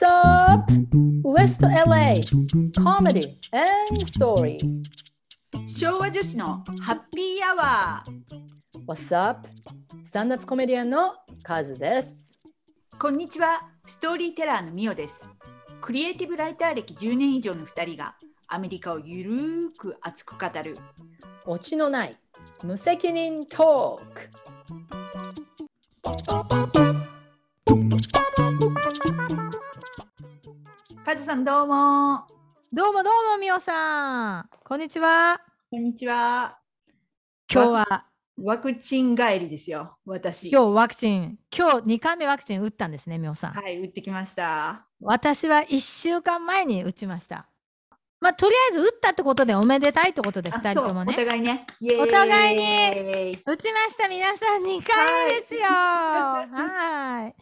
What's up? West LA Comedy and Story. 昭和女子のハッピーアワー What's up? スタンダップコメディアンのカズです。こんにちは。ストーリーテラーのミオです。クリエイティブライター歴10年以上の2人がアメリカをゆるーく熱く語る。オチのない無責任トークカズさんどうもどうもどうもみおさん。こんにちは。こんにちは今日は、ワクチン帰りですよ私今日ワクチン、今日2回目ワクチン打ったんですね、みおさん。はい打ってきました私は1週間前に打ちました。まあ、とりあえず打ったってことでおめでたいってことであ2人ともそうおね。互いねお互いに打ちました、皆さん2回目ですよ。は はい。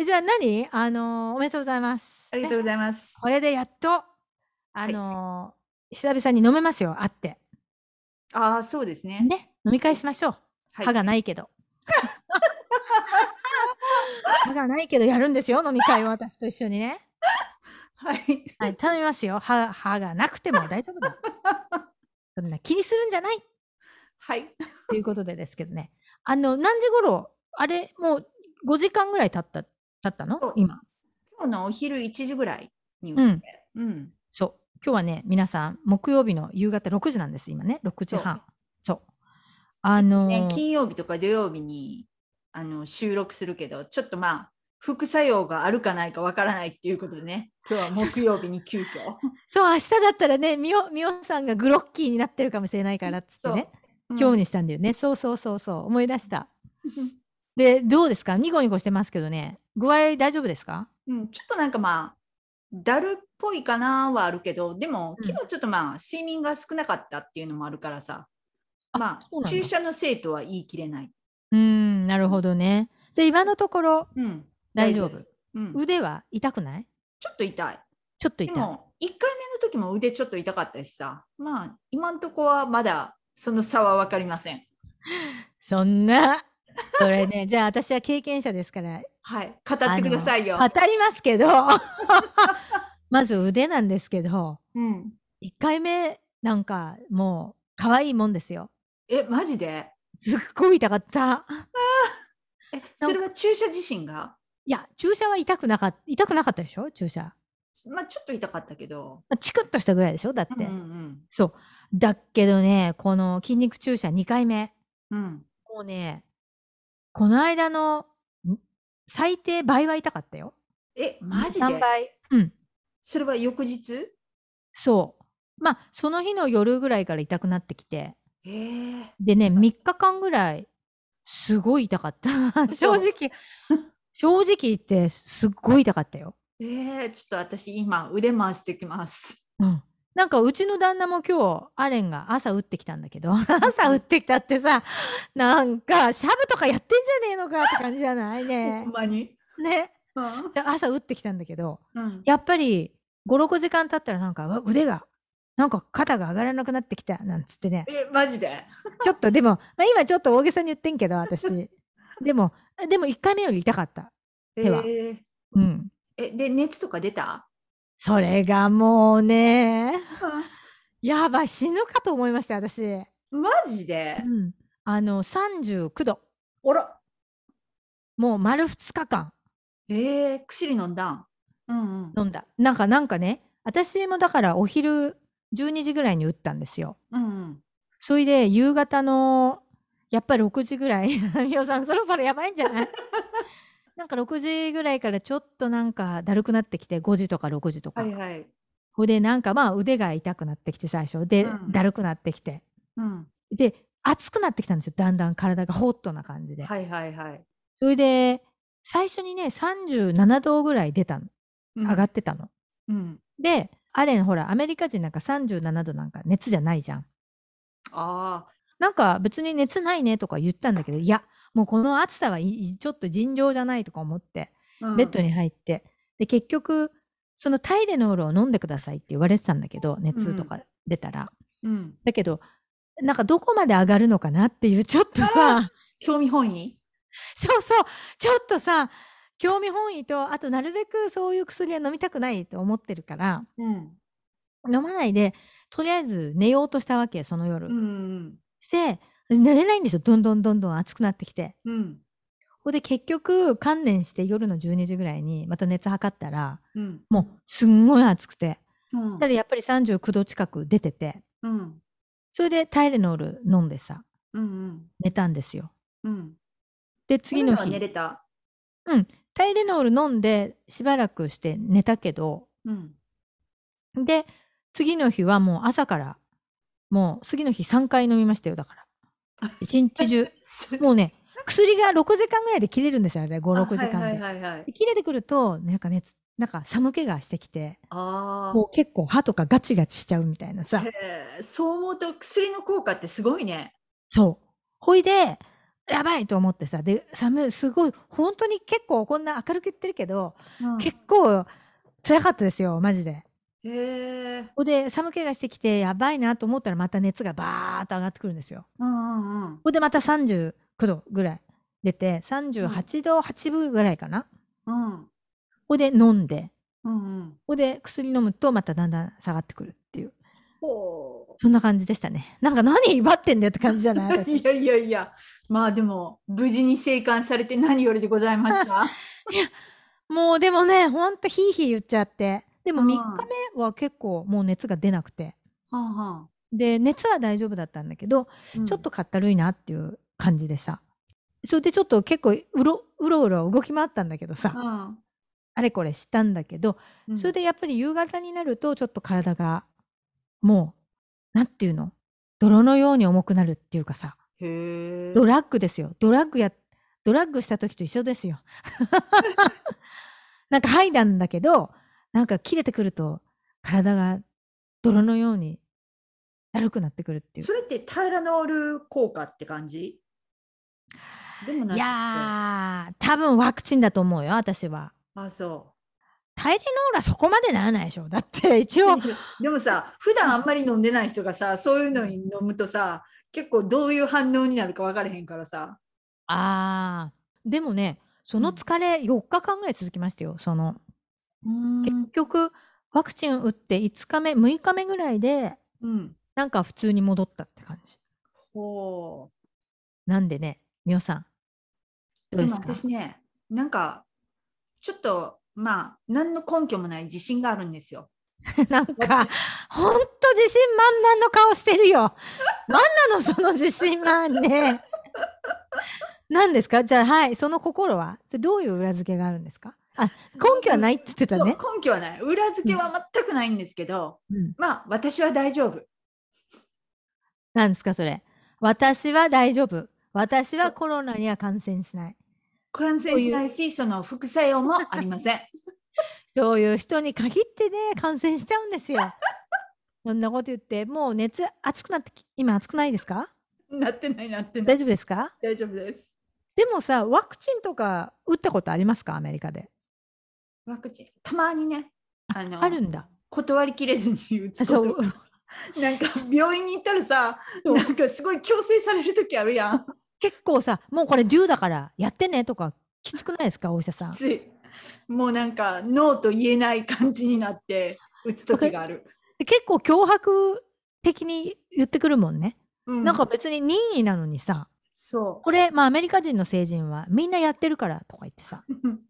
えじゃあ何？あのーおめでとうございます。ねありがとうございます、これでやっと、あのー久々に飲めますよ、会って。ああそうですねね、飲み会しましょう。はい歯がないけど。歯がないけどやるんですよ、飲み会を私と一緒にね。はいはい、頼みますよ。歯歯がなくても大丈夫だ。そんな気にするんじゃないはいということでですけどね。あの、何時頃？あれ、もう5時間ぐらい経った、経ったそうの今。今日のお昼1時ぐらいに打うん。うんそう。今日はね、皆さん、木曜日の夕方6時なんです、今ね。6時半。そう。あのね、ー金曜日とか土曜日にあの収録するけど、ちょっとまあ、副作用があるかないかわからないっていうことでね、今日は木曜日に急遽。そう、明日だったらね、みお、みおさんがグロッキーになってるかもしれないからっつってね。今日にしたんだよね。そうそうそうそう。思い出した。に、で、どうですか？ニコニコしてますけどね。具合大丈夫ですか？うん、ちょっとなんかまあ、だるっぽいかなはあるけど、でもうん昨日ちょっとまあ、睡眠が少なかったっていうのもあるからさ、あまあ、注射のせいとは言い切れない。うーん、なるほどね。じゃあ今のところうん、大丈夫？うん、腕は痛くない？ちょっと痛い。ちょっと痛い。でも、1回目の時も腕ちょっと痛かったしさ、まあ、今んとこはまだその差は分かりません。そんな。それね、じゃあ私は経験者ですから、はい、語ってくださいよ。語りますけど、まず腕なんですけど、うん、1回目なんかもう可愛いもんですよ。え、マジで？すっごい痛かった。え、それは注射自身が？いや、注射は痛くなかった。痛くなかったでしょ？注射。まあちょっと痛かったけど。まあチクッとしたぐらいでしょ？だって。うんうんそう。だけどね、この筋肉注射2回目。うん。うん。もうね、この間のん？最低倍は痛かったよ。え、マジ3で倍。うん。それは翌日？そう。まあ、その日の夜ぐらいから痛くなってきて。えー、でね、3日間ぐらい、すごい痛かった。正直、正直言って、すっごい痛かったよ。えー、ちょっと私今腕回してきます。うん。なんかうちの旦那も今日アレンが朝打ってきたんだけど 朝打ってきたってさなんかシャブとかやってんじゃねえのかって感じじゃないほねん。まに？ね。うん。で朝打ってきたんだけどうん、やっぱり56時間経ったらなんか腕がなんか肩が上がらなくなってきたなんつってねえ、マジで？ちょっと でも、まあ、今ちょっと大げさに言ってんけど私でもでも1回目より痛かった。え手はー、うん。え、で、熱とか出た？それがもうねやばい死ぬかと思いました私。マジで？うん、あの39度あら。もう丸2日間えー、薬飲んだん？うんうん。飲んだなんかなんかね私もだからお昼12時ぐらいに打ったんですようんうん。それで夕方のやっぱり6時ぐらい みおさんそろそろやばいんじゃない？なんか6時ぐらいからちょっとなんかだるくなってきて5時とか6時とか、はいはい。ほいでなんかまあ腕が痛くなってきて最初で、うんだるくなってきてうん。で熱くなってきたんですよだんだん体がホットな感じで、はいはいはい。それで最初にね37度ぐらい出たのうん上がってたの。うん。でアレンほらアメリカ人なんか37度なんか熱じゃないじゃん。ああ。なんか別に熱ないねとか言ったんだけどいやもうこの暑さはちょっと尋常じゃないとか思ってうんベッドに入って、で結局そのタイレノールを飲んでくださいって言われてたんだけど熱とか出たら、うん。だけどなんかどこまで上がるのかなっていうちょっとさ興味本位？そうそうちょっとさ興味本位とあとなるべくそういう薬は飲みたくないと思ってるからうん。飲まないでとりあえず寝ようとしたわけその夜。うん。して寝れないんですよどんどんどんどん暑くなってきて。うん。で結局観念して夜の12時ぐらいにまた熱測ったらうん。もうすんごい暑くてうんそしたらやっぱり39度近く出ててうん。それでタイレノール飲んでさうん。寝たんですよ。うん。で次のそれでは寝日れた？タイレノール飲んでしばらくして寝たけどうん。で次の日はもう朝からもう次の日3回飲みましたよだから一日中。もうね薬が6時間ぐらいで切れるんですよあれ。56時間で,、はいはいはいはい。で切れてくるとなんか熱なんか寒気がしてきてあもう結構歯とかガチガチしちゃうみたいなあ。さそう思うと薬の効果ってすごいね。そう。ほいでやばいと思ってさ。で寒いすごい本当に結構こんな明るく言ってるけど、うん。結構辛かったですよマジで。へえ。ほんで寒気がしてきてやばいなと思ったらまた熱がバーッと上がってくるんですよ。うんうんうん。ほんでまた39度ぐらい出て38度8分ぐらいかな。うん。ほんで飲んでうんうん。ほんで薬飲むとまただんだん下がってくるっていう。そんな感じでしたね。なんか何威張ってんだよって感じじゃない？私 いやいやいや、まあでも、無事に生還されて何よりでございました？もうでもねほんとヒーヒー言っちゃってでもうん3日目は結構もう熱が出なくて。はんはんで熱は大丈夫だったんだけどうん。ちょっとかったるいなっていう感じでさ。それでちょっと結構うろうろうろ動き回ったんだけどさ。うん。あれこれしたんだけどうん。それでやっぱり夕方になるとちょっと体がもうなんていうの？泥のように重くなるっていうかさ。ドラッグですよ。ドラッグやドラッグした時と一緒ですよ。なんか吐いたんだけどなんか切れてくると体が泥のようにだるくなってくるっていう。それってタイラノール効果って感じ？でもないやー多分ワクチンだと思うよ私は。あ、そタイレノールはそこまでならないでしょ。だって 一う応。でもさ、普段あんまり飲んでない人がさ、そういうのに飲むとさ、結構どういう反応になるか分からへんからさ。あー。でもねその疲れ4日間ぐらい続きましたよその結局ワクチン打って5日目6日目ぐらいでうん。なんか普通に戻ったって感じ。ほなんでねみおさんう。どうですか？も私ね、なんか、ちょっと、まあ、何の根拠もない自信があるんですよ。なんかほんと自信満々の顔してるよ。なんなのその自信満々ね。何ですか？じゃあはいその心は？それどういう裏付けがあるんですか？あ根拠はないって言ってたね、根拠はない。裏付けは全くないんですけど、うん、まあ、私は大丈夫。何ですかそれ。私は大丈夫。私はコロナには感染しない。感染しないし、その副作用もありません。そういう人に限ってね感染しちゃうんですよ。そんなこと言ってもう熱暑くなってき今暑くないですか？なってない、なってない。大丈夫ですか？大丈夫です。でもさワクチンとか打ったことありますか？アメリカでワクチン、たまにね、ああのあるんだ。断りきれずに打つそう。なんか病院に行ったらさ、なんかすごい強制される時あるやん。結構さもうこれデューだからやってねとかきつくないですかお医者さん？もうなんかノーと言えない感じになって打つ時がある。結構脅迫的に言ってくるもんね、うん。なんか別に任意なのにさそこれまあアメリカ人の成人はみんなやってるからとか言ってさ。う。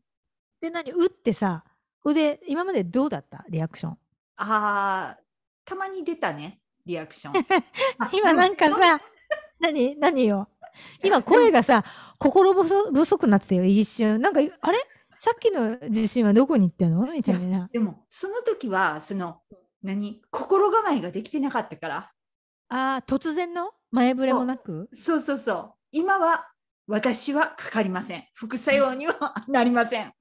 で何打ってさそれで今までどうだった？リアクション。ああ、たまに出たね、リアクション。今なんかさ 何何よ？今声がさ心細不足になってたよ一瞬。なんかあれ？さっきの自信はどこに行ってんのみたいな。でもその時はその何？心構えができてなかったから。あー突然の？前触れもなく？そうそうそう。今は私はかかりません。副作用にはなりません。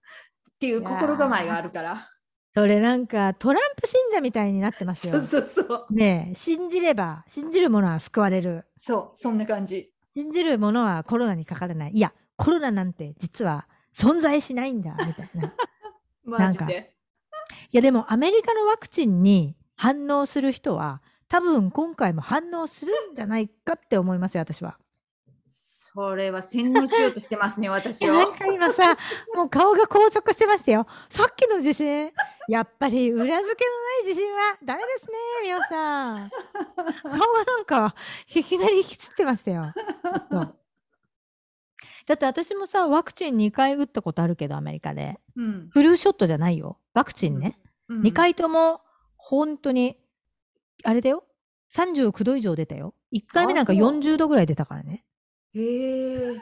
っていう心構えがあるから。それなんかトランプ信者みたいになってますよそうそうそう。ねえ信じれば信じる者は救われるそう、そんな感じ。信じる者はコロナにかからないいやコロナなんて実は存在しないんだみたいない マジで。やでもアメリカのワクチンに反応する人は多分今回も反応するんじゃないかって思いますよ私は。これは洗脳しようとしてますね、私を。なんか今さ、もう顔が硬直してましたよ。さっきの地震、やっぱり裏付けのない地震はダメですね、皆さん。顔がなんか、いきなり引きつってましたよ。だって私もさ、ワクチン2回打ったことあるけど、アメリカで。うん。フルショットじゃないよ。ワクチンね。うん2。回とも、本当に、あれだよ。39度以上出たよ。1回目なんかあそう40度ぐらい出たからね。へえ。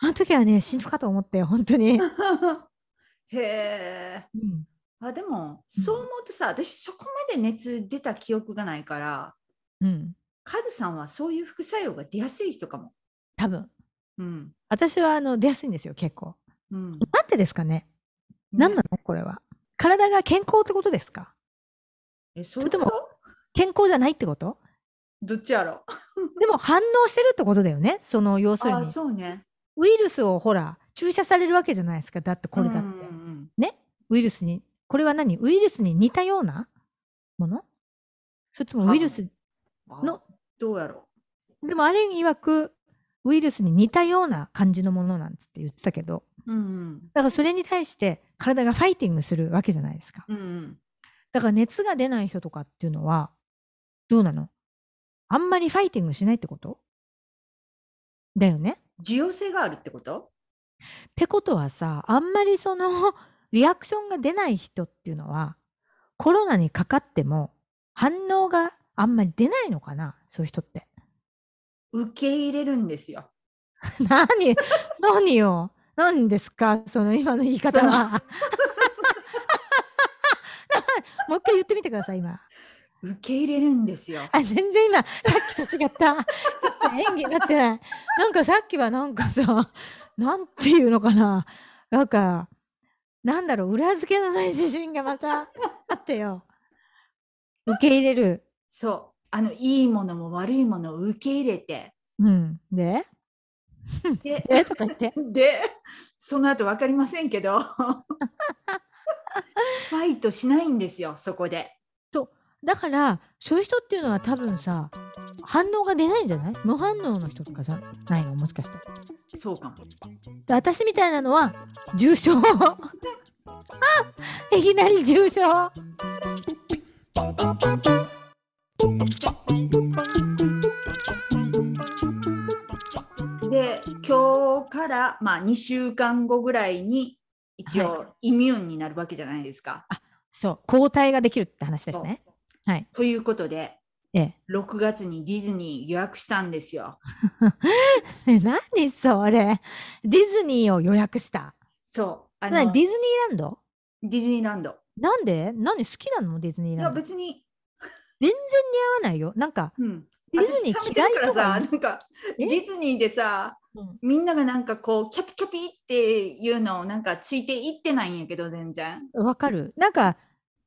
あの時はね、死ぬかと思ったよ、本当に。へえ。うんあ、でも、そう思うとさ、私そこまで熱出た記憶がないから、うん。カズさんはそういう副作用が出やすい人かも。多分。うん。私はあの出やすいんですよ、結構。うん。なんでですかね何なのこれは。体が健康ってことですか？え、それともも、健康じゃないってこと？どっちやろ？でも反応してるってことだよね。その要するあ、に。そうね。ウイルスをほら、注射されるわけじゃないですか。だってこれだって。うんうんね？ウイルスに。これは何？ウイルスに似たような？もの？それともウイルス、うんのあどうやろでもあれ曰く、ウイルスに似たような感じのものなんつって言ってたけど、う。うんだからそれに対して体がファイティングするわけじゃないですか。うん。うんうん。だから熱が出ない人とかっていうのは、どうなの？あんまりファイティングしないってこと？だよね需要性があるってこと？ってことはさ、あんまりその リアクションが出ない人っていうのは、コロナにかかっても反応があんまり出ないのかなそういう人って。受け入れるんですよ。何？何よ？何ですか？その今の言い方は。もう一回言ってみてください、今。受け入れるんですよ。あ、全然今、さっきと違った。ちょっと演技になってない。なんかさっきはなんかさ、なんていうのかな。なんか、なんだろう、裏付けのない自信がまた あってよ。受け入れる。そう。あの、いいものも悪いものを受け入れて。うん。で？で、え？とか言って。で？その後分かりませんけど、ファイトしないんですよ、そこで。だから、そういう人っていうのは多分さ、反応が出ないんじゃない？無反応の人とかじゃないの？もしかしたら。そうかも。で私みたいなのは重症。いきなり重症。で、今日から、まあ、2週間後ぐらいに、一応、イミューンになるわけじゃないですか。そう。抗体ができるって話ですねはい。ということで、ええ。6月にディズニー予約したんですよ。え何それ？ディズニーを予約した？そう。あの何ディズニーランド？ディズニーランド。なんで？何好きなの？ディズニーいや、ランド。別に、全然似合わないよ。なんかうん。ディズニー嫌いとかなんか、え？ディズニーでさ、うん。みんながなんかこう、キャピキャピっていうのをなんかついていってないんやけど、全然。わかる。なんか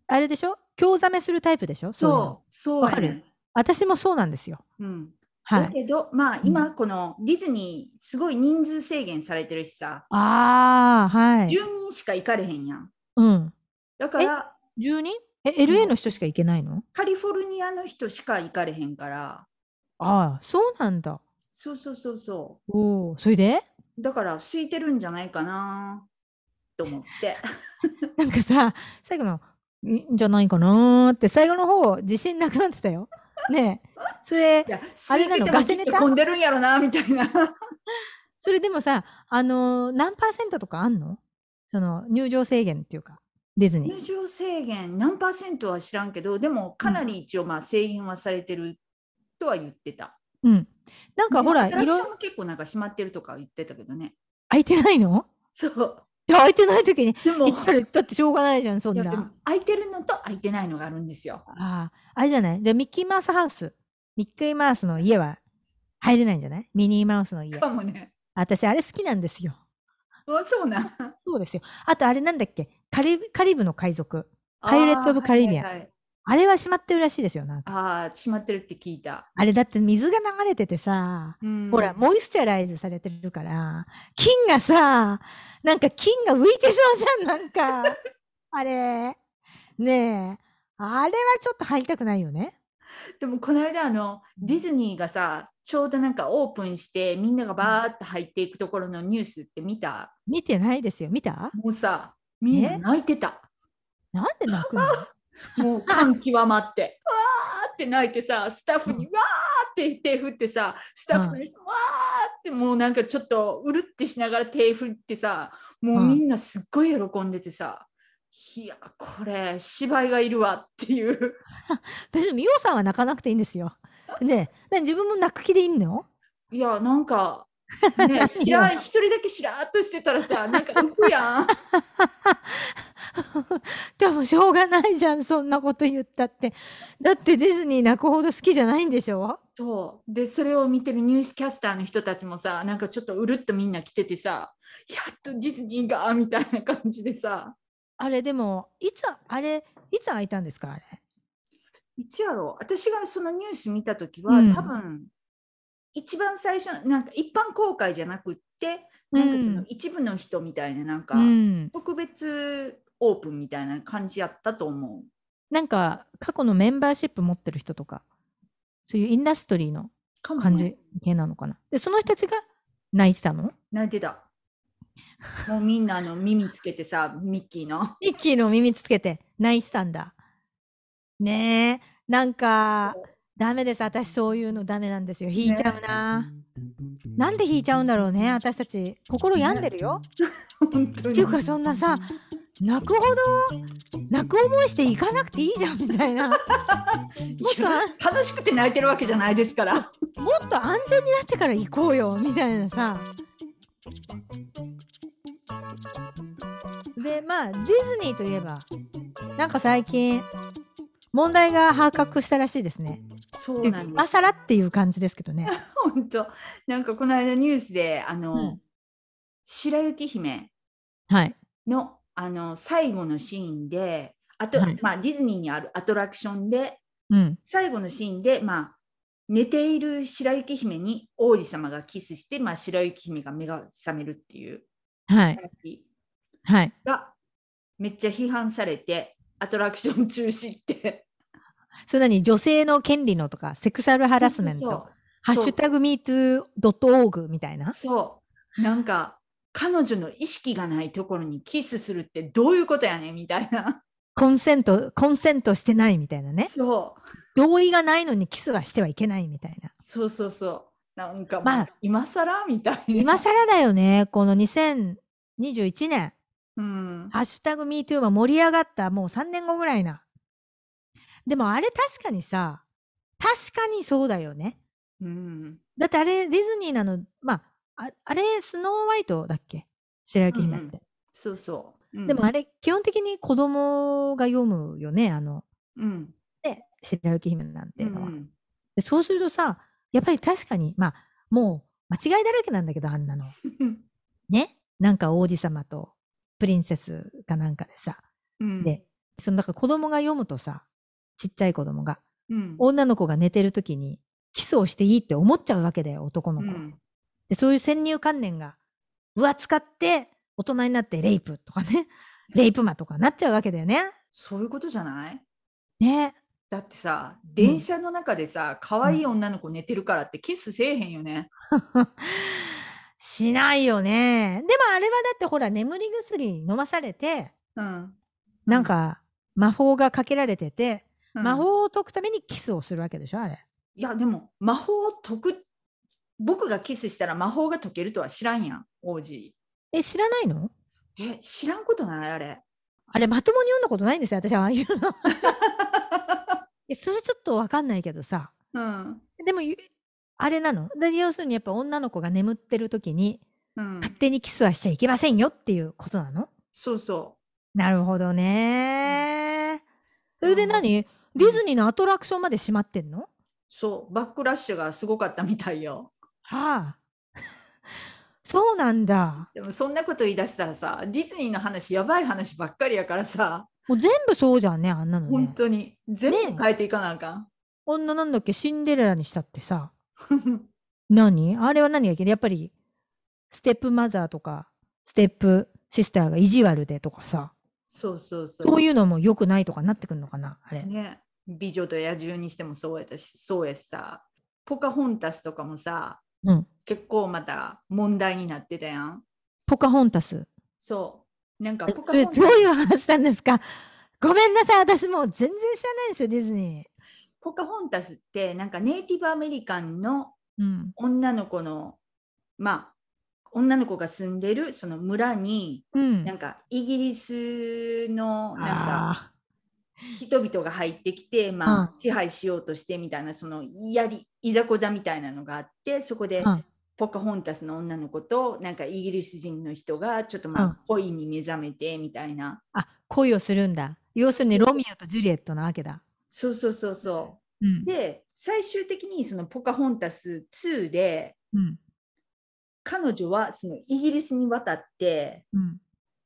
あれでしょ？興ざめするタイプでしょ？そうそう、わかる？私もそうなんですよ。うん。はい。だけど、まあ今このディズニーすごい人数制限されてるしさ、ああはい。10人しか行かれへんやん。うん。だから10人？え LA の人しか行けないの？カリフォルニアの人しか行かれへんから、ああそうなんだ。そうそうそうそおおそれで？う。だから空いてるんじゃないかなと思って。なんかさ最後の「いいんじゃないかな」って最後の方自信なくなってたよ。ねえそれあれなの？ガセネタ？混んでるんやろなみたいな。それでもさあのー何パーセントとかあんの？その入場制限っていうかディズニー。入場制限何パーセントは知らんけど、でもかなり一応まあ制限はされてるとは言ってた。うん。なんかほらアトラクション色も結構なんか閉まってるとか言ってたけどね。空いてないの？そう。じゃあ空いてない時に行ったらだってしょうがないじゃんそんな。空いてるのと空いてないのがあるんですよ。あああれじゃない？じゃあミッキーマウスハウスミッキーマウスの家は入れないんじゃない？ミニーマウスの家。かもね。私あれ好きなんですよ。あそうなん。そうですよ。あとあれなんだっけ？カリブカリブの海賊。パイレーツオブカリビアンはいはいあれは閉まってるらしいですよ。なんかあー、閉まってるって聞いた。あれだって水が流れててさ、うんほら、モイスチャライズされてるから、菌がさ、なんか菌が浮いてそうじゃん、なんか。あれ。ねえ。あれはちょっと入りたくないよね。でもこの間あのディズニーがさちょうどなんかオープンしてみんながバーって入っていくところのニュースって見た？見てないですよ。見た？もうさみんなえ？泣いてたなんで泣くの？もう感極まって。わーって泣いてさスタッフにわーって手振ってさスタッフの人わーってもうなんかちょっとうるってしながら手振ってさもうみんなすっごい喜んでてさ、いやこれ芝居がいるわっていう。別にミオさんは泣かなくていいんですよ。ね自分も泣く気でいいの？いやなんか、ね、一人だけしらーっとしてたらさなんか浮くやん。でもしょうがないじゃん、そんなこと言ったって。だってディズニー泣くほど好きじゃないんでしょ？そうでそれを見てるニュースキャスターの人たちもさなんかちょっとうるっとみんな来ててさやっとディズニーがみたいな感じでさあれでも、いつ、あれ、いつ開いたんですかあれ？いつやろう？私がそのニュース見た時は、うん多分一番最初なんか一般公開じゃなくってなんかその一部の人みたいななんかうん。特別オープンみたいな感じやったと思う。なんか、過去のメンバーシップ持ってる人とか、そういうインダストリーの感じ系なのかな。で、その人たちが泣いてたの？泣いてた。もうみんなあの耳つけてさミッキーの。ミッキーの耳つけて泣いてたんだ。ねえ、なんか、ダメです。私そういうのダメなんですよ。引いちゃうな。なんで引いちゃうんだろうね、私たち。心病んでるよ。本当にっていうか、そんなさ、泣くほど、泣く思いして行かなくていいじゃん、みたいな。もっとあ、楽しくて泣いてるわけじゃないですから。もっと安全になってから行こうよ、みたいなさ。で、まあ、ディズニーといえば、なんか最近、問題が発覚したらしいですね。そうなん。今更っていう感じですけどね。本当なんかこの間ニュースであの、うん白雪姫はい。のあの最後のシーンであと、はいまあ、ディズニーにあるアトラクションでうん。最後のシーンで、まあ、寝ている白雪姫に王子様がキスして、まあ、白雪姫が目が覚めるっていうはい。話はい。がめっちゃ批判されてアトラクション中止って。それなに女性の権利のとか、セクシャルハラスメント、ハッシュタグ MeToo.org みたいな。そうなんか彼女の意識がないところにキスするってどういうことやねんみたいな。コンセント、コンセントしてないみたいなね。そう同意がないのにキスはしてはいけないみたいな。そうそうそう。なんか、まあまあ、今更みたいな。今更だよね。この2021年、うん。ハッシュタグ MeToo は盛り上がったもう3年後ぐらいな。でもあれ確かにさ、確かにそうだよね。うん。だってあれディズニーなの、まあ、ああれスノーワイトだっけ？白雪姫って。うんそうそう。うんでもあれ基本的に子供が読むよね、あの、うん。ね、白雪姫なんていうのは。うんでそうするとさ、やっぱり確かに、まあ、もう間違いだらけなんだけど、あんなの。う んね？なんか王子様とプリンセスかなんかでさ。うん。で、そのなんか子供が読むとさ、ちっちゃい子供が、うん、女の子が寝てる時にキスをしていいって思っちゃうわけだよ、男の子。うん。で、そういう先入観念が分厚かって、大人になってレイプとかね、レイプ魔とかなっちゃうわけだよね。そういうことじゃない？ね。だってさ、電車の中でさ、可愛い女の子寝てるからってキスせえへんよね。しないよね。でもあれはだってほら、眠り薬飲まされて、うん。なんか魔法がかけられてて、うん魔法を解くためにキスをするわけでしょ、あれ。いや、でも、魔法を解く、僕がキスしたら魔法が解けるとは知らんやん、王子。え、知らないの？え、知らんことないあれ。あれ、まともに読んだことないんですよ、私はああいうの。え、それちょっとわかんないけどさ。うん。でも、ゆあれなの？で要するにやっぱ女の子が眠ってる時にうん。勝手にキスはしちゃいけませんよっていうことなの？そうそなるほどね。それでうん何？ディズニーのアトラクションまで閉まってんの？う。そう。バックラッシュがすごかったみたいよ。はあ。そうなんだ。でもそんなこと言い出したらさ、ディズニーの話、やばい話ばっかりやからさ、もう全部そうじゃんね、あんなの本ね。当に全ね部変えていかなあか女なんだっけ、シンデレラにしたってさ。ん。何？あれは何がいけないやっぱり、ステップマザーとか、ステップシスターが意地悪でとかさ。そうそうそう。そういうのも良くないとかなってくるのかなあれ。ね。美女と野獣にしてもそうやったし、そうやしさ、ポカホンタスとかもさ、うん。結構また問題になってたやん。ポカホンタス。そう。なんかポカホンタスどういう話なんですか？ごめんなさい。私もう全然知らないんですよ、ディズニー。ポカホンタスってなんかネイティブアメリカンのうん。女の子のまあ女の子が住んでるその村にうん。なんかイギリスのなんかあ人々が入ってきてまあ支配しようとしてみたいなそのやりいざこざみたいなのがあってそこでポカホンタスの女の子となんかイギリス人の人がちょっとまうんあ恋に目覚めてみたいなあ、恋をするんだ。要するにロミオとジュリエットなわけだ。そうそうそうそううん。で最終的にそのポカホンタス2でうん。彼女はそのイギリスに渡ってうん。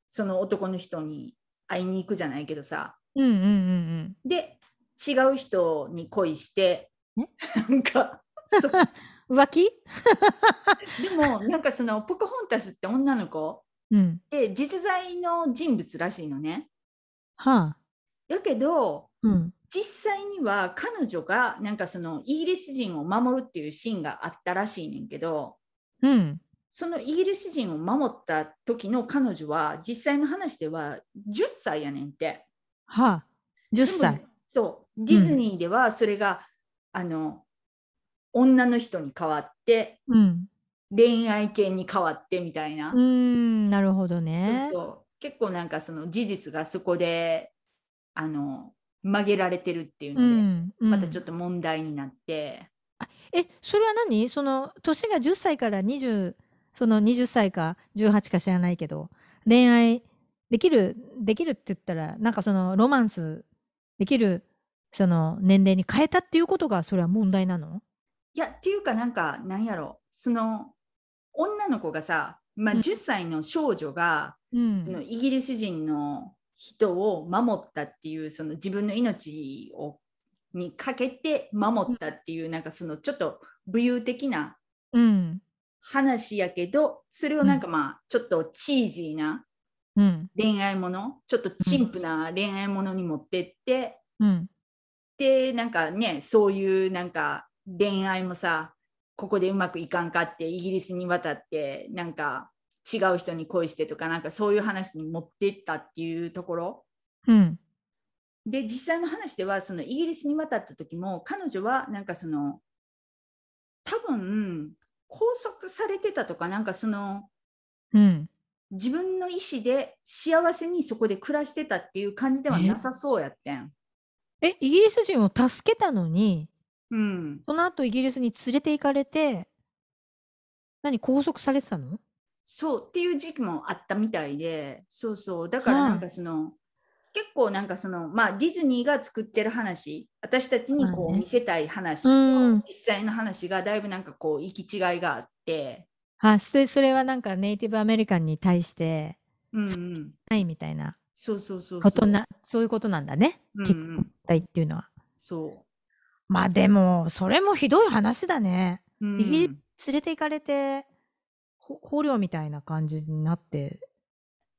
その男の人に会いに行くじゃないけどさうんうんうんで違う人に恋してえ？なんか。浮気？でもなんかそのポカホンタスって女の子？うん。で実在の人物らしいのねはあ。だけどうん。実際には彼女がなんかそのイギリス人を守るっていうシーンがあったらしいねんけどうん。そのイギリス人を守った時の彼女は実際の話では10歳やねんって。はあ。10でも歳。そうディズニーではそれが、あの女の人に変わってうん。恋愛系に変わってみたいな、うーん、なるほどね。そうそう結構なんかその事実がそこであの曲げられてるっていううので、ん。っまたちょっと問題になって、と。え、それは何？その、年が10歳から20、その20歳か18か知らないけど、恋愛できる、できるって言ったら、なんかその、ロマンスできる、その、年齢に変えたっていうことが、それは問題なの？いやっていうかなんかなんやろその女の子がさ、まあ、うん。10歳の少女が、うん。そのイギリス人の人を守ったっていうその自分の命をにかけて守ったっていう、なんかそのちょっと武勇的なうん。話やけどそれをなんかまあちょっとチーズーなうん。恋愛もの？ちょっと陳腐な恋愛ものに持ってって、うん。でなんかねそういうなんか恋愛もさここでうまくいかんかってイギリスに渡ってなんか違う人に恋してとかなんかそういう話に持ってったっていうところうん。で実際の話ではそのイギリスに渡った時も彼女はなんかその多分拘束されてたとかなんかそのうん。自分の意思で幸せにそこで暮らしてたっていう感じではなさそうやってん。え、イギリス人を助けたのに、うん、その後イギリスに連れて行かれて、何、拘束されてたの？そうっていう時期もあったみたいで。そうそう。だからなんかその、結構なんかそのまあディズニーが作ってる話。私たちにこう見せたい話と、うん。実際の話がだいぶなんかこう行き違いがあって、あ、それ、それはなんかネイティブアメリカンに対して、うんうん、ないみたいなそうそうそうことな、そういうことなんだね。うんう結ん、婚体っていうのは。そまあでも、それもひどい話だね。う、うんイギリ連れて行かれて、ほ捕虜みたいな感じになって、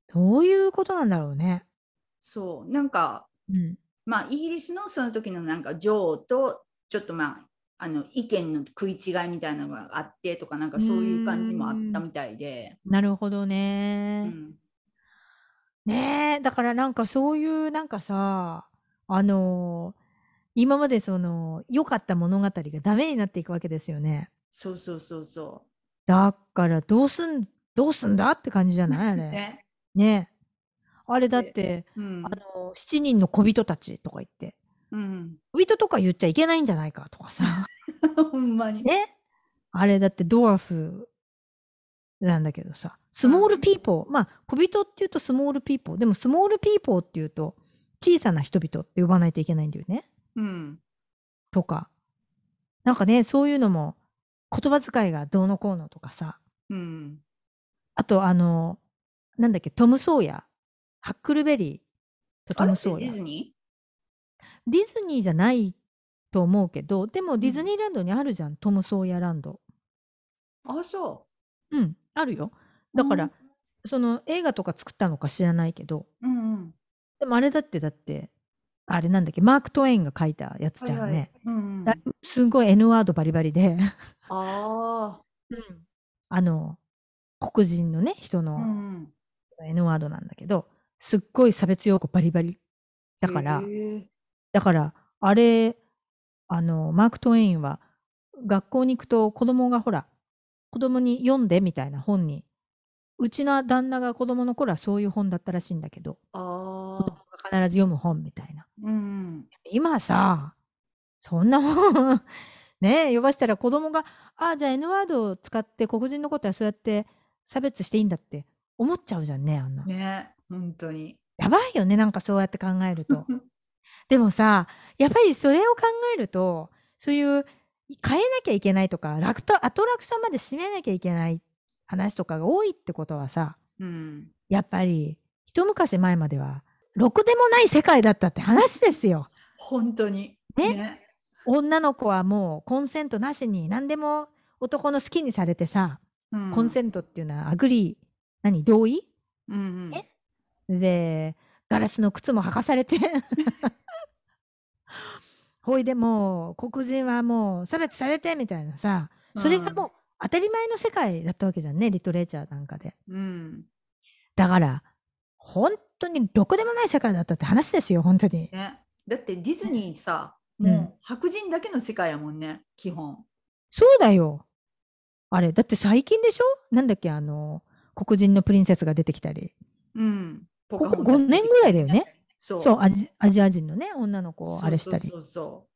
どういうことなんだろうね。そうなんかうん。まあイギリスのその時のなんか女王とちょっとまああの意見の食い違いみたいなのがあってとかなんかそういう感じもあったみたいで、なるほどうね。んねえ、だからなんかそういうなんかさ、あのー今までその良かった物語がダメになっていくわけですよね。そうそうそうそだからどうすん、どうすんだって感じじゃう。ない？あれ。ねねえ。あれだって、うんあの、七人の小人たちとか言って、うん、小人とか言っちゃいけないんじゃないかとかさ。ほんまに。ね？あれだってドワーフなんだけどさ、 small people、まあ小人って言うと small people、でも small people って言うと小さな人々って呼ばないといけないんだよね。うん、とか。なんかね、そういうのも言葉遣いがどうのこうのとかさ。うん、あとあの、なんだっけ、トム・ソーヤ。ハックルベリーとトム・ソーヤディ。ズニディズニーじゃないと思うけど、でもディズニーランドにあるじゃん、トム・ソーヤランド。ーあ、そうん、あるよ。う。だから、その映画とか作ったのか知らないけど、うん、うん、でもあれだってだって、あれなんだっけ、マーク・トウェインが書いたやつじゃんね。はいはいうんうんだすごい N ワードバリバリで、あ あの、黒人のね、人あ。うのん N ワードなんだけど、すっごい差別用語バリバリ。だから、へえだから、あれ、あの、マーク・トウェインは、学校に行くと子供がほら、子供に読んでみたいな本に、うちの旦那が子供の頃はそういう本だったらしいんだけど、あ子供あ。が必ず読む本みたいな。うん。今さ、そんなもん、ねえ、呼ばせたら子供が、ああ、じゃあ N ワードを使って黒人のことはそうやって差別していいんだって思っちゃうじゃんね、あんな。ね、本当に。やばいよね、なんかそうやって考えると。でもさ、やっぱりそれを考えると、そういう変えなきゃいけないとか、ラクトアトラクションまで締めなきゃいけない話とかが多いってことはさ、うん。やっぱり一昔前までは、ろくでもない世界だったって話ですよ。本当に。ね。女の子はもう consent なしに何でも男の好きにされてさ、うん。 consent っていうのは agree、何同意？うんうん。えで、ガラスの靴も履かされて、ほいでもう黒人はもう差別されてみたいなさ、それがもう当たり前の世界だったわけじゃんね、リトレーチャーなんかで。うん。だから、本当にろくでもない世界だったって話ですよ、本当に。ね。だってディズニーさ、うんもう白人だけの世界やもんね、基本。そうだよ。あれ、だって最近でしょ？なんだっけ、あの、黒人のプリンセスが出てきたり。うん。ここ5年ぐらいだよね。そう。そう、アジアジア人のね、女の子をあれしたり。そうそうそう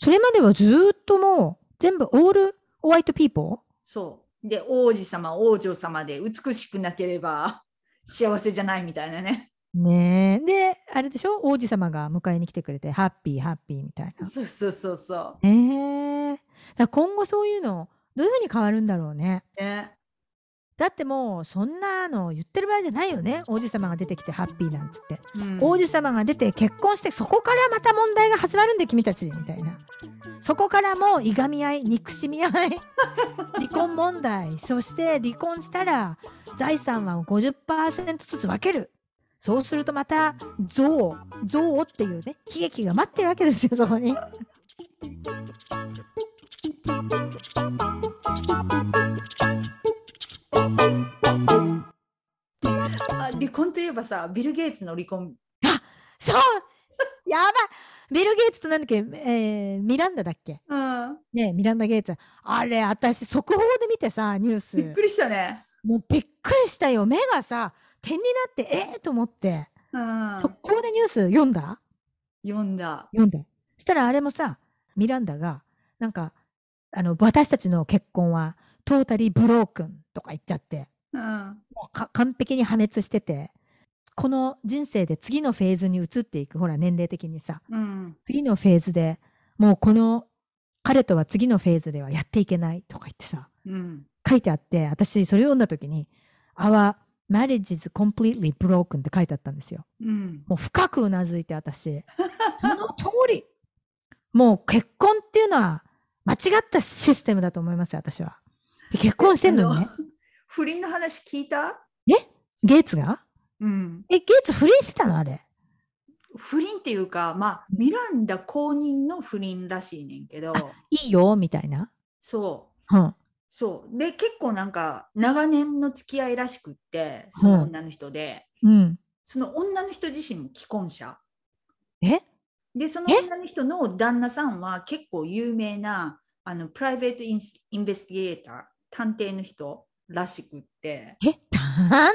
それまではずーっともう、全部オールホワイトピーポそう。そう。で、王子様、王女様で美しくなければ 幸せじゃないみたいなね。ーねえ。で、あれでしょ？王子様が迎えに来てくれて、ハッピー、ハッピーみたいな。そうそうそうそねえ。だから今後そういうの、どういうふうに変わるんだろうね。う。ね。だってもう、そんなの言ってる場合じゃないよね。王子様が出てきてハッピーなんつって。うん王子様が出て結婚してそこからまた問題が始まるんで君たちみたいなそこからもういがみ合い憎しみ合い 離婚問題そして離婚したら財産は50%ずつ分けるそうするとまた憎悪憎悪っていうね悲劇が待ってるわけですよそこに離婚といえばさ、ビル・ゲイツの離婚。そう やばいビル・ゲイツとなんだっけ、えーミランダだっけ？うん。ねえミランダ・ゲイツあれ私速報で見てさニュースびっくりしたね。もうびっくりしたよ。目がさ、点になって、えー、と思って、うん。速攻でニュース読んだ？読んだ。読んだ。そしたらあれもさ、ミランダが、なんか、あの、私たちの結婚は、トータリーブロークンとか言っちゃって、うん。もうか完璧に破滅してて、この人生で次のフェーズに移っていく、ほら、年齢的にさ、うん。次のフェーズでもうこの彼とは次のフェーズではやっていけないとか言ってさ、うん。書いてあって、私それを読んだ時に、Our marriage is completely broken って書いてあったんですよ。うん。もう深くうなずいて私、その通り。もう結婚っていうのは間違ったシステムだと思いますよ、私は。で結婚してんのにねあ。不倫の話聞いた？ゲイツが？うん。え、ゲイツ不倫してたの？あれ。不倫っていうか、まあ、ミランダ公認の不倫らしいねんけど、いいよ、みたいな。そう。うん。そう。で、結構なんか、長年の付き合いらしくって、その女の人で、うん。その女の人自身も既婚者。え？で、そのえ？女の人の旦那さんは結構有名な、あの、プライベートインスインベスティゲーター、探偵の人らしくって、え、探偵の嫁？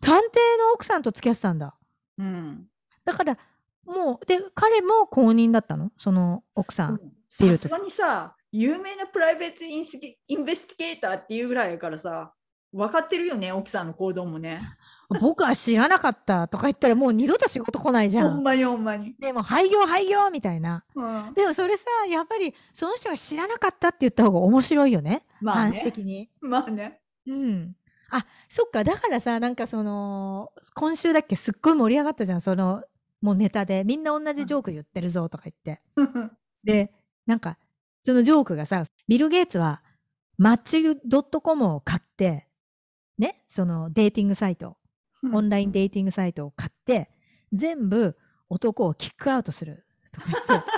探偵の奥さんと付き合ってたんだ。うん。だから、もう、で、彼も公認だったの？その奥さん。ビルとさすがにさ、有名なプライベートインスギインベスティゲーターっていうぐらいやからさ、分かってるよね、奥さんの行動もね。僕は知らなかったとか言ったらもう二度と仕事来ないじゃん。ほんまにほんまに。でも廃業廃業みたいな。うん、でもそれさ、やっぱりその人が知らなかったって言った方が面白いよね。まあね。的に。まあね。うん。あ、そっか。だからさ、なんかその、今週だっけすっごい盛り上がったじゃん。その、もうネタで。みんな同じジョーク言ってるぞとか言って。で、なんか、そのジョークがさ、ビル・ゲイツは、マッチ .com を買って、ね、そのデーティングサイト、オンラインデーティングサイトを買って、全部男をキックアウトするとか言って。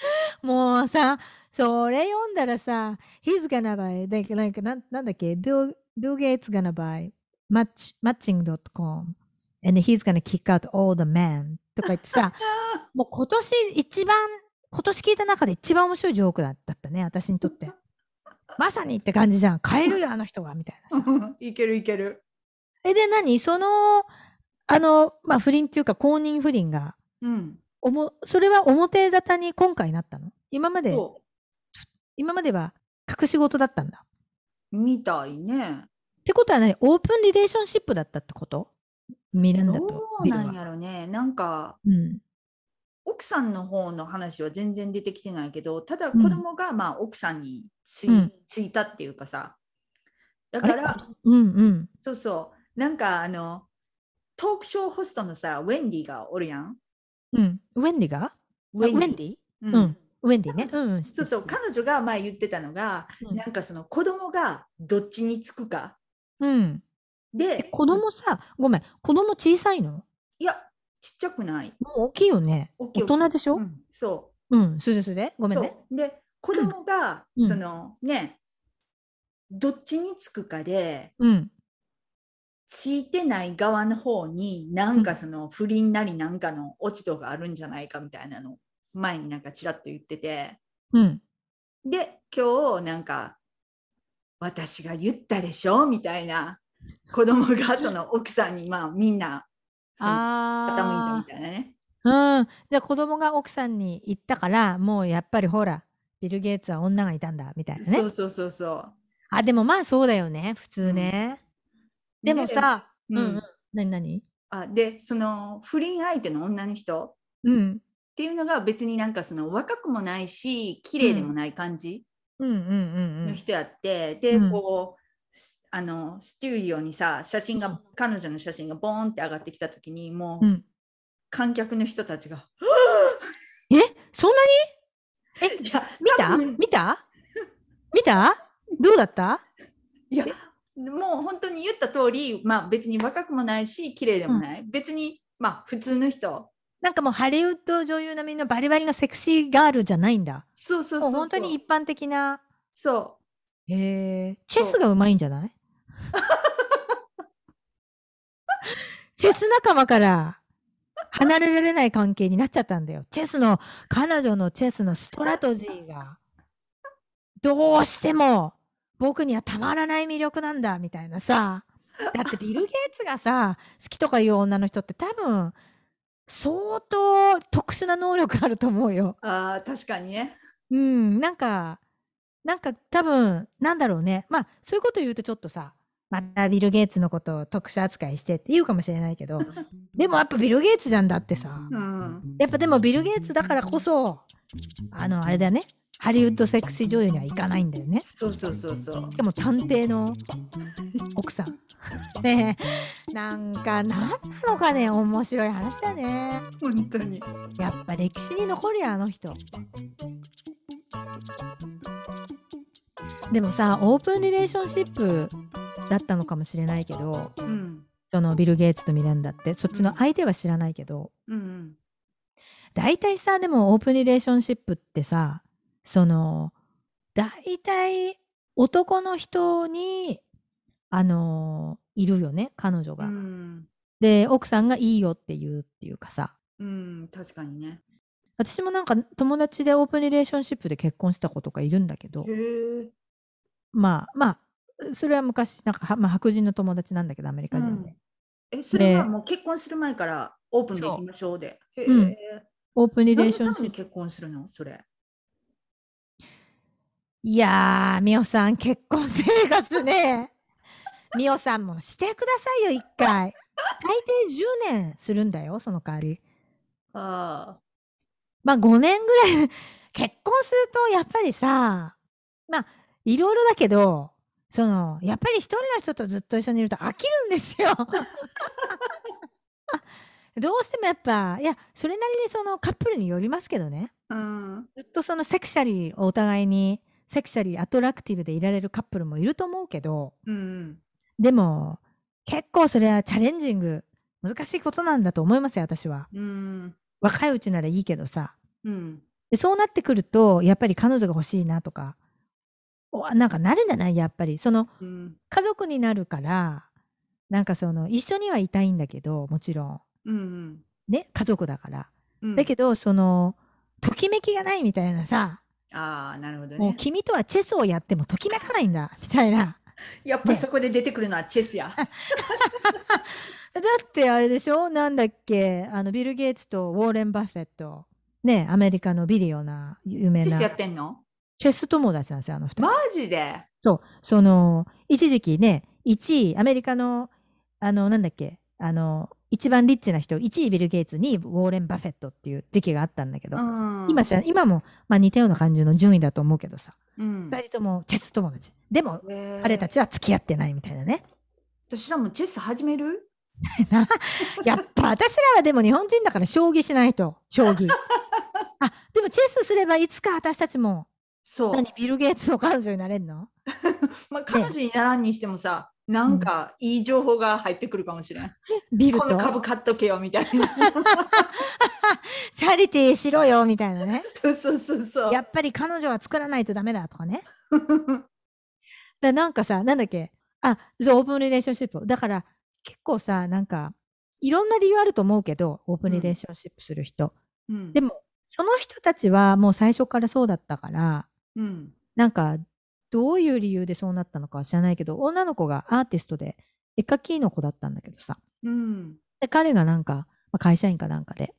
もうさそれ読んだらさ He's gonna buy だなんかなんなんだっけ？Bill, Bill Gates gonna buy match, matching.com and he's gonna kick out all the men とか言ってさ もう今年一番今年聞いた中で一番面白いジョークだったね私にとってまさにって感じじゃん変えるよあの人がみたいなさ いけるいける。えで何？そのあのまあ不倫っていうか公認不倫がうん。おもそれは表沙汰に今回なったの？今までそ今までは隠し事だったんだう。みたいね。ってことは何？オープンリレーションシップだったってこと？ミランダどとうなん。やろね。なんか、うん。奥さんの方の話は全然出てきてないけど、ただうん子供がまあ奥さんについ,、うんついたっていうかさ。だから、うんうん。そうそう。なんかあの、トークショーホストのさ、ウェンディがおるやん。うん。ウェンディが？あウェンディうんうんウェンディね。うんうん。そうそう、彼女が前言ってたのが、うんなんかその子供がどっちにつくか。うん。えで、子供さ、ごめん、子供小さいの？いや、ちっちゃくない。もう大きいよね。大きい大人でしょ？うん、そうん、すでで？ごう。めんね。で、子供が、うんそのね、どっちにつくかで、うん。ついてない側の方になんかその不倫なりなんかの落ち度があるんじゃないかみたいなの前になんかちらっと言っててうん。で今日なんか私が言ったでしょ？みたいな子供がその奥さんにまあみんな傾いたあみたいなね。あ。うん。じゃあ子供が奥さんに言ったから、もうやっぱりほら、ビル・ゲイツは女がいたんだ、みたいなね。そうそうそうそう。あ、でもまあそうだよね、普通ね。でもさ、ううんんうん。何何？あでその不倫相手の女の人っうん。ていうのが別になんかその若くもないし綺麗でもない感じ。うんうんうんうん。の人やって、で、うんこうすあのステューディオにさ写真が、うん。彼女の写真がボーンって上がってきた時にもう、うん。観客の人たちがえ？そんなに？いや見た？見た？見た？どうだった？いやもう本当に言った通りまあ別に若くもないし綺麗でもない、別にまあ普通の人。なんかもうハリウッド女優並みのバリバリのセクシーガールじゃないんだ。そうそうそうそう。本当に一般的な。そへえ。チェスがうまいんじゃない？チェス仲間から離れられない関係になっちゃったんだよ。チェスの、彼女のチェスのストラトジーが、どうしても僕にはたまらない魅力なんだ、みたいなさ。だってビル・ゲイツがさ、好きとかいう女の人って多分、相当特殊な能力あると思うよ。うあー確かにねうん、なんか、なんか多分、なんだろうね。まあ、そういうこと言うとちょっとさ、またビル・ゲイツのことを特殊扱いしてって言うかもしれないけど、でもやっぱビル・ゲイツじゃんだってさ。うんやっぱでもビル・ゲイツだからこそ、あの、あれだよね。ハリウッドセクシー女優にはいかないんだよね。そうそうそうそうしかも探偵の奥さん。ねえ、なんか、なんなのかね、面白い話だね。本当にやっぱ歴史に残るよあの人でもさオープンリレーションシップだったのかもしれないけどうん。そのビル・ゲイツとミランダってそっちの相手は知らないけどうん大体さでもオープンリレーションシップってさその大体男の人にあのいるよね彼女うが。ん。で奥さんがいいよって言うっていうかさ。うん確かにね私もなんか友達でオープンリレーションシップで結婚した子とかいるんだけどまあまあそれは昔なんかは、まあ、白人の友達なんだけどアメリカ人で、えそれはでもう結婚する前からオープンでいきましょうで。へえうん。オープンリレー何ションシップ。結婚するの？それ。いやーみおさん結婚生活ね。みおさんもしてくださいよ一回。大抵10年するんだよその代わり。あまあ5年ぐらい 結婚するとやっぱりさまあいろいろだけどそのやっぱり一人の人とずっと一緒にいると飽きるんですよ。どうしてもやっぱいやそれなりにそのカップルによりますけどねあ。うん。ずっとその sexually お互いに sexually attractive でいられるカップルもいると思うけどうん。でも結構それは challenging 難しいことなんだと思いますよ、私は。うん。若いうちならいいけどさ。うん。でそうなってくると、やっぱり彼女が欲しいなとか、おなんかなるんじゃない？やっぱり。その、うん。家族になるから、なんかその、一緒にはいたいんだけど、もちろん。うん。ね、家族だから。うん。だけど、その、ときめきがないみたいなさ、ああ、なるほどもうね。君とはチェスをやってもときめかないんだ、みたいな。やっぱそこで出てくるのはチェスや。だってあれでしょ？なんだっけ？あの、ビル・ゲイツと。ウォーレン・バフェット。ね、アメリカのビリオな、有名な。チェスやってんの？チェス友達なんですよ、あの二人。マジで？そう、その、一時期ね、1位、アメリカの、あの、なんだっけ、あの、一番リッチな人、1位ビル・ゲイツ、2位ウォーレン・バフェットっていう時期があったんだけど、うん。今知ら今も、まあ似たような感じの順位だと思うけどさ、うん。二人ともチェス友達。でも、彼たちは付き合ってないみたいなね。私らもチェス始める？なやっぱ私らはでも日本人だから将棋しないと、将棋。あ、でもチェスすればいつか私たちも、そう。何、ビル・ゲイツの彼女になれるの？まあ、彼女にならんにしてもさ、なんかいい情報が入ってくるかもしれん。ビルこの株と買っとけよみたいな。チャリティーしろよみたいなね。そうそうそうそう。やっぱり彼女は作らないとダメだとかね。だなんかさ、なんだっけ？あ、そう、オープンリレーションシップ。だから、結構さ、なんか、いろんな理由あると思うけど、オープンリレーションシップする人。うんでも、その人たちはもう最初からそうだったから、うん。なんか、どういう理由でそうなったのかは知らないけど、女の子がアーティストで、絵描きの子だったんだけどさ。うん。で、彼がなんか、まあ会社員かなんかで。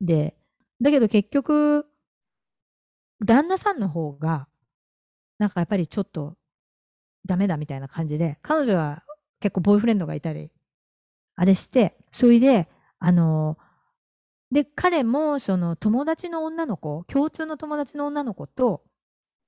で、だけど結局、旦那さんの方が、なんかやっぱりちょっとダメだみたいな感じで、彼女は結構ボーイフレンドがいたり、あれして、それで、あの、で、彼もその友達の女の子、共通の友達の女の子と、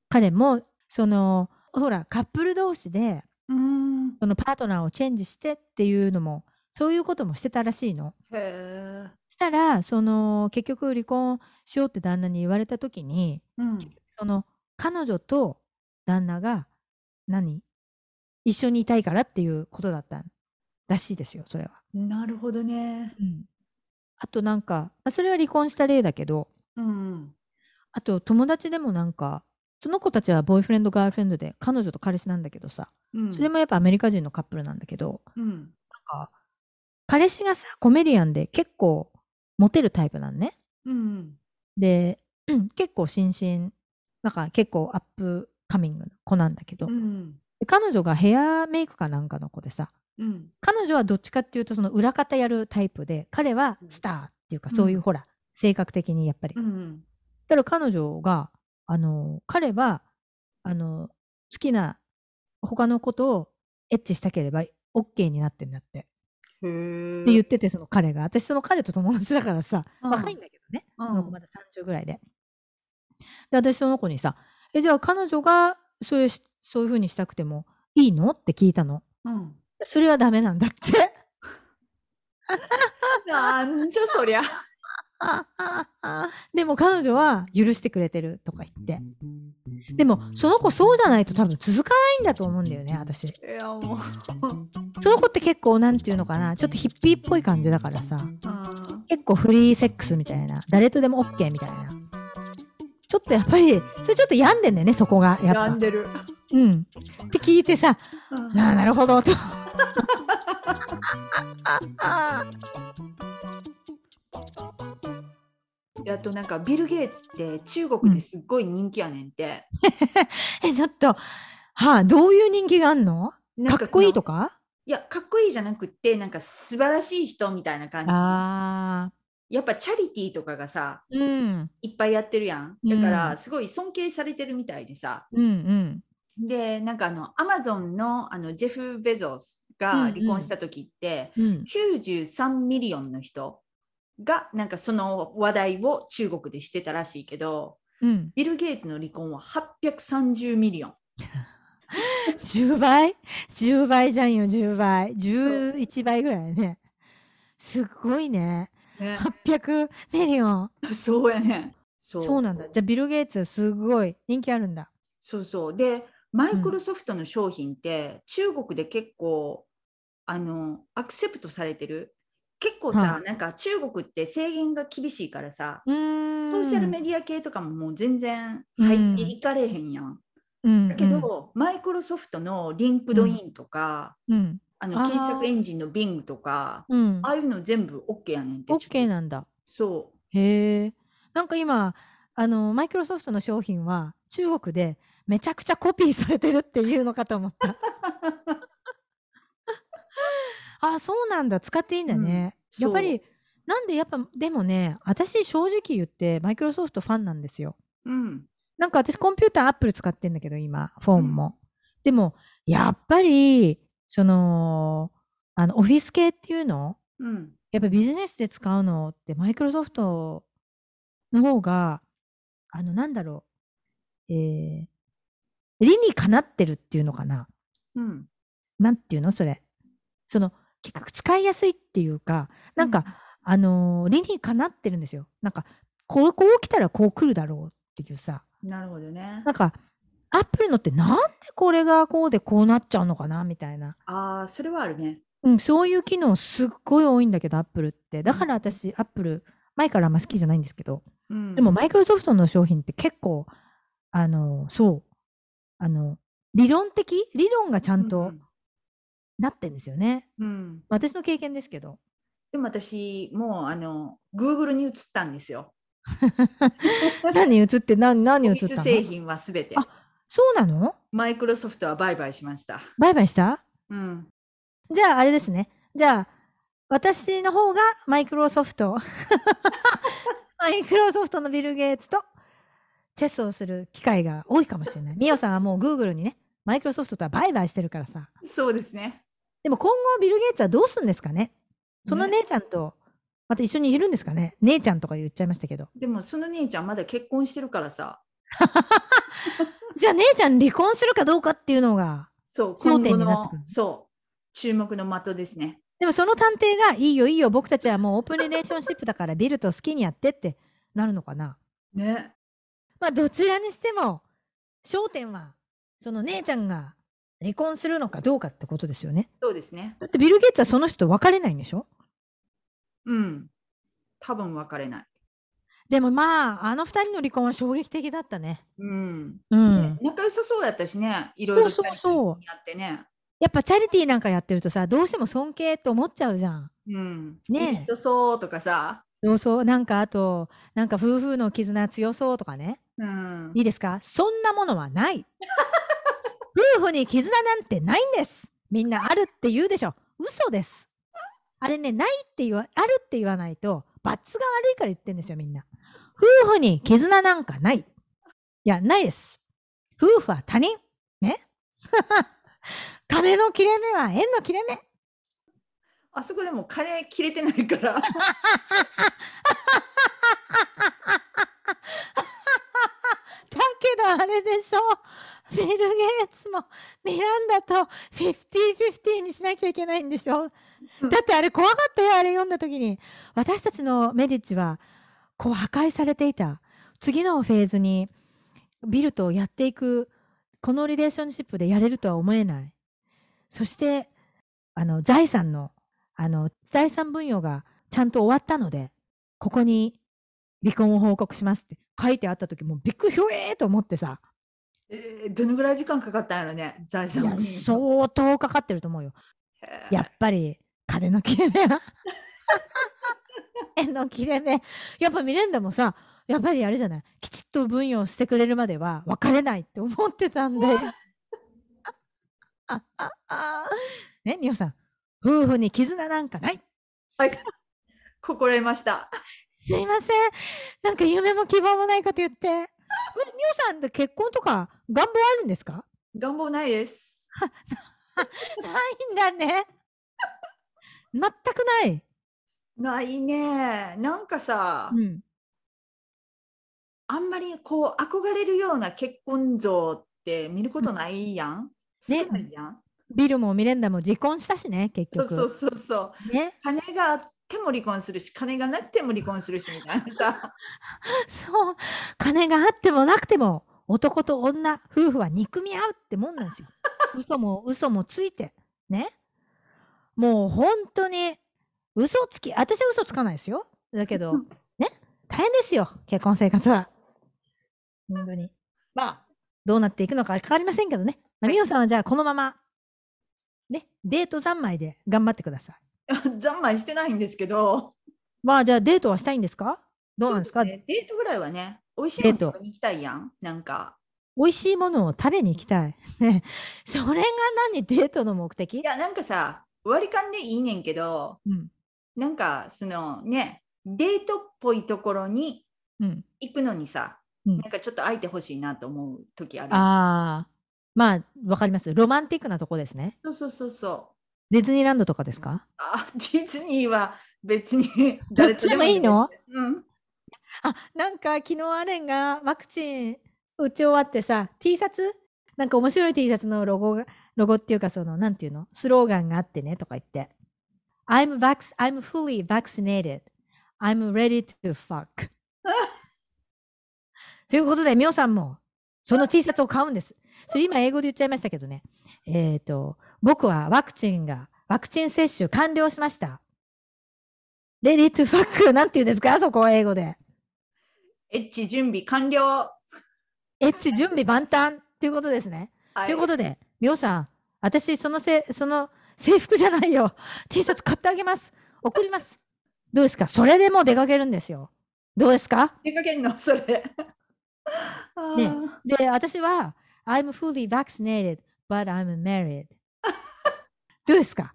彼も、その、ほら、カップル同士で、うん。そのパートナーをチェンジしてっていうのも、そういうこともしてたらしいの。へえ。したら、その、結局離婚しようって旦那に言われた時に、うん。その、彼女と旦那が、何？一緒にいたいからっていうことだったらしいですよ、それは。なるほどね。あとなんか、まあ、それは離婚した例だけど、うん。あと友達でもなんか、その子たちはボーイフレンド、ガールフレンドで、彼女と彼氏なんだけどさ、うん。それもやっぱアメリカ人のカップルなんだけど、うん。なんか、彼氏がさ、コメディアンで結構モテるタイプなんね。うん。で、う ん結構新進、なんか結構アップカミングの子なんだけど、うん。で彼女がヘアメイクかなんかの子でさ、うん。彼女はどっちかっていうとその裏方やるタイプで、彼はスターっていうかそういううんほら、性格的にやっぱり。うん。だから彼女が、あの、彼は、あの、好きな他の子とエッチしたければ OK になってんだって。って言ってて、その彼が。私、その彼と友達だからさ、うん若いんだけどね。うんその子まだ30ぐらいで。で、私、その子にさ、え、じゃあ彼女がそういうし、そういう風にしたくてもいいの？って聞いたの。うん。それはダメなんだって。なんじゃそりゃ。でも彼女は許してくれてるとか言って。でも、その子そうじゃないと多分続かないんだと思うんだよね、私。いやもう。その子って結構なんていうのかな、ちょっとヒッピーっぽい感じだからさ、うん。結構フリーセックスみたいな、誰とでも OK みたいな。ちょっとやっぱり、それちょっと病んでんだよね、そこが。やっぱ病ん。でる。うん。って聞いてさ、うんああ、なるほど、と。あ となんかビル・ゲイツって中国ですっごい人気やねんて。え、ちょっと、はあ、どういう人気があんの？なんかっこいいとか？かいや、かっこいいじゃなくって、なんか素晴らしい人みたいな感じ。ああ、やっぱチャリティーとかがさ、うん、いっぱいやってるやん。だかうら、んすごい尊敬されてるみたいでさ。うん、うん。で、なんかあの、アマゾンのあのジェフ・ベゾスがうんうん離婚した時って、うん、93 million の人が、なんかその話題を中国でしてたらしいけど、うん。ビル・ゲイツの離婚は830 million。10倍 ?10 倍じゃんよ、10倍。11倍ぐらいね。すごいね。ね、800 million。そうやね。そうそうなんだ。じゃあ、ビル・ゲイツ、すごい人気あるんだ。そうそう。で、マイクロソフトの商品って、中国で結構あの accept されてる。結構さ、はなんか中国って制限が厳しいからさ。ソーシャルメディア系とかももう全然入っていかれへんやん。うんだけど、マイクロソフトの LinkedIn とか、うん。あの検索エンジンの Bing とか、うん。ああいうの全部 OK やねんって。OK なんだ。そへえ。なんか今、あの、マイクロソフトの商品は中国でめちゃくちゃコピーされてるっていうのかと思った。あ、そうなんだ。使っていいんだね。うんやっぱり、なんでやっぱ、でもね、私正直言ってマイクロソフトファンなんですよ。う。うん。なんか私コンピューターアップル使ってんだけど、今、フォンも。でも、やっぱり、その、あの、オフィス系っていうの？うん。やっぱビジネスで使うのってマイクロソフトの方が、あの、なんだろう、えー、理にかなってるっていうのかな。うん。なんていうのそれ。その、結局使いやすいっていうか、なんか、あのー理にかなってるんですよ。なんか、こう、こう来たらこう来るだろうっていうさ。なるほどねな。んか、アップルのってなんでこれがこうでこうなっちゃうのかなみたいな。ああ、それはあるね。うん、そういう機能すっごい多いんだけど、アップルって。だから私、アップル、前からあんま好きじゃないんですけど、うん、でもマイクロソフトの商品って結構、あの、そう、あの、理論的？理論がちゃんとなってんですよね。うん、うん。私の経験ですけど。でも私、もう、あの、Google に移ったんですよ。何映って、何、何映オフィったの？ス製品はすべて。あそうなの？マイクロソフトは売買しました。バイバイした？うん。じゃあ、あれですね。じゃあ、私の方がマイクロソフト。マイクロソフトのビル・ゲイツとチェスをする機会が多いかもしれない。ミオさんはもう Google にね、マイクロソフトとは売買してるからさ。そうですね。でも今後ビル・ゲイツはどうするんですかね？そのね姉ちゃんとまた一緒にいるんですかね？姉ちゃんとか言っちゃいましたけど。でも、その姉ちゃんまだ結婚してるからさ。じゃあ姉ちゃん離婚するかどうかっていうのが。そう、焦今後点になってくる、のそう、注目の的ですね。でもその探偵がいいよいいよ僕たちはもうオープンリレーションシップだからビルと好きにやってってなるのかな？ね。まあどちらにしても焦点はその姉ちゃんが離婚するのかどうかってことですよね。そうですね。だってビル・ゲイツはその人と別れないんでしょ？うん。多分別れない。でもまああの二人の離婚は衝撃的だったね。うん。うん。ね仲良さそうやったしね。いろいろそうそうやってね。やっぱチャリティーなんかやってるとさどうしても尊敬って思っちゃうじゃん。うん。ねえそうとかさ。そうそうなんかあとなんか夫婦の絆強そうとかねうん。いいですか？そんなものはない 夫婦に絆なんてないんです。みんなあるって言うでしょ。嘘です。あれねないって言わあるって言わないとバツが悪いから言ってんですよみんな。夫婦に絆なんかない。いやないです。夫婦は他人。ね。金の切れ目は縁の切れ目。あそこでも金切れてないから。だけどあれでしょビル・ゲイツもミランダと50-50にしなきゃいけないんでしょ？うん。だってあれ怖かったよあれ読んだ時に。私たちのメリッジはこう破壊されていた次のフェーズにビルとやっていくこのリレーションシップでやれるとは思えない。そしてあの財産のあの財産分与がちゃんと終わったのでここに離婚を報告しますって書いてあった時もうびっくりひょえーと思ってさえーどのぐらい時間かかったんやろね、財産に。相当かかってると思うよ。やっぱり金の切れ目は縁 の切れ目。やっぱミレンダもさやっぱりあれじゃない？きちっと分与をしてくれるまでは別れないって思ってたんで。あああねみおさん。夫婦に絆なんかない。はい。心得ました。すいません。なんか夢も希望もないこと言ってみみおさんって結婚とか願望あるんですか？願望ないです。ないんだね全くない、ないね。なんかさ、うん、あんまりこう憧れるような結婚像って見ることないやん。ね少ないやん？ビルもミレンダも離婚したしね結局そうそうそうそう。ね金があっても離婚するし、金がなくても離婚するしみたいなさ。そう金があってもなくても男と女夫婦は憎み合うってもんなんですよ 嘘も嘘もついてねもう本当に嘘つき、私は嘘つかないですよ。だけど、ね、大変ですよ、結婚生活は。本当に。まあ、どうなっていくのか変わりませんけどね。まあ、はいみおさんはじゃあこのまま、ね、デート三昧で頑張ってください。ざんまいしてないんですけど。まあ、じゃあデートはしたいんですか？どうなんですか、デートぐらいはね、美味しいものに行きたいやん。なんか。美味しいものを食べに行きたい。ね、それが何？デートの目的？いや、なんかさ、割り勘でいいねんけど、うん。なんか、そのね、デートっぽいところにうん。行くのにさ、うんなんかちょっと空いてほしいなと思う時ある。ああ、まあ、わかります。ロマンティックなとこですね。そうそうそうそう。ディズニーランドとかですか？あ、ディズニーは別にどっちでもいいの？うん。あ、なんか昨日アレンがワクチン打ち終わってさ、T シャツ？なんか面白い T シャツのロゴが、ロゴっていうかその、なんていうの？スローガンがあってねとか言って。I'm, vax I'm fully vaccinated. I'm ready to fuck. ということで、みおさんもその T シャツを買うんです。それ今英語で言っちゃいましたけどね。えっ、と、僕はワクチンが、ワクチン接種完了しました。ready to fuck なんて言うんですか？そこは英語で。エッチ準備完了。エッチ準備万端っていうことですね。はということで、みおさん、私、そのせ、その制服じゃないよ。T シャツ買ってあげます。送ります。どうですか？それでもう出かけるんですよ。どうですか？出かけんの？それ。ねで、私は、I'm fully vaccinated, but I'm married. どうですか？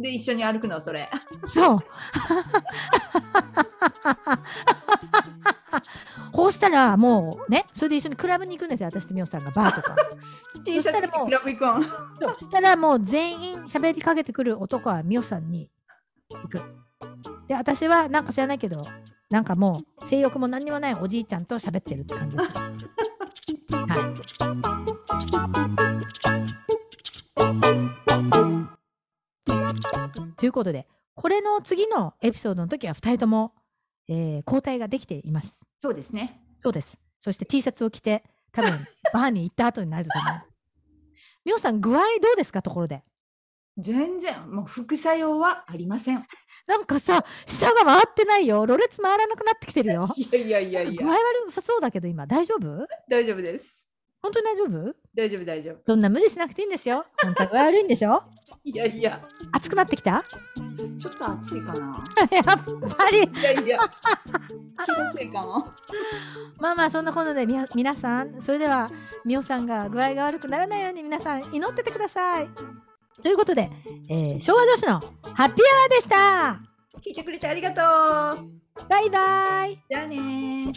で、一緒に歩くのそれ。そう。こうしたら、もうね、それで一緒にクラブに行くんですよ。私とみおさんがバーとか。T シャツでクラブ行くん。そしたらもう全員喋りかけてくる男はミオさんに行く。で、私はなんか知らないけど、なんかもう性欲も何にもないおじいちゃんと喋ってるって感じです。はい。ということで、これの次のエピソードの時は2人とも、えー交代ができています。そうですね。そうです。そして T シャツを着て、多分バーに行った後になると思う。みおさん、具合どうですか？ところで。全然、もう副作用はありません。なんかさ、下が回ってないよ。ろれつ回らなくなってきてるよ。いやいやいやい具合や、悪そうだけど今、大丈夫？大丈夫です。本当に大丈夫？大丈夫、大丈夫。そんな無理しなくていいんですよ。本当は具合悪いんでしょ？いやいや、暑くなってきた？ちょっと暑いかな。やっぱり。いやいや、気のせいかな。まあまあ、そんなことでみな皆さん、それでは、みおさんが具合が悪くならないように皆さん祈っててください。ということで、えー昭和女子のハッピーアワーでした。聞いてくれてありがとう。バイバイ。じゃあねー。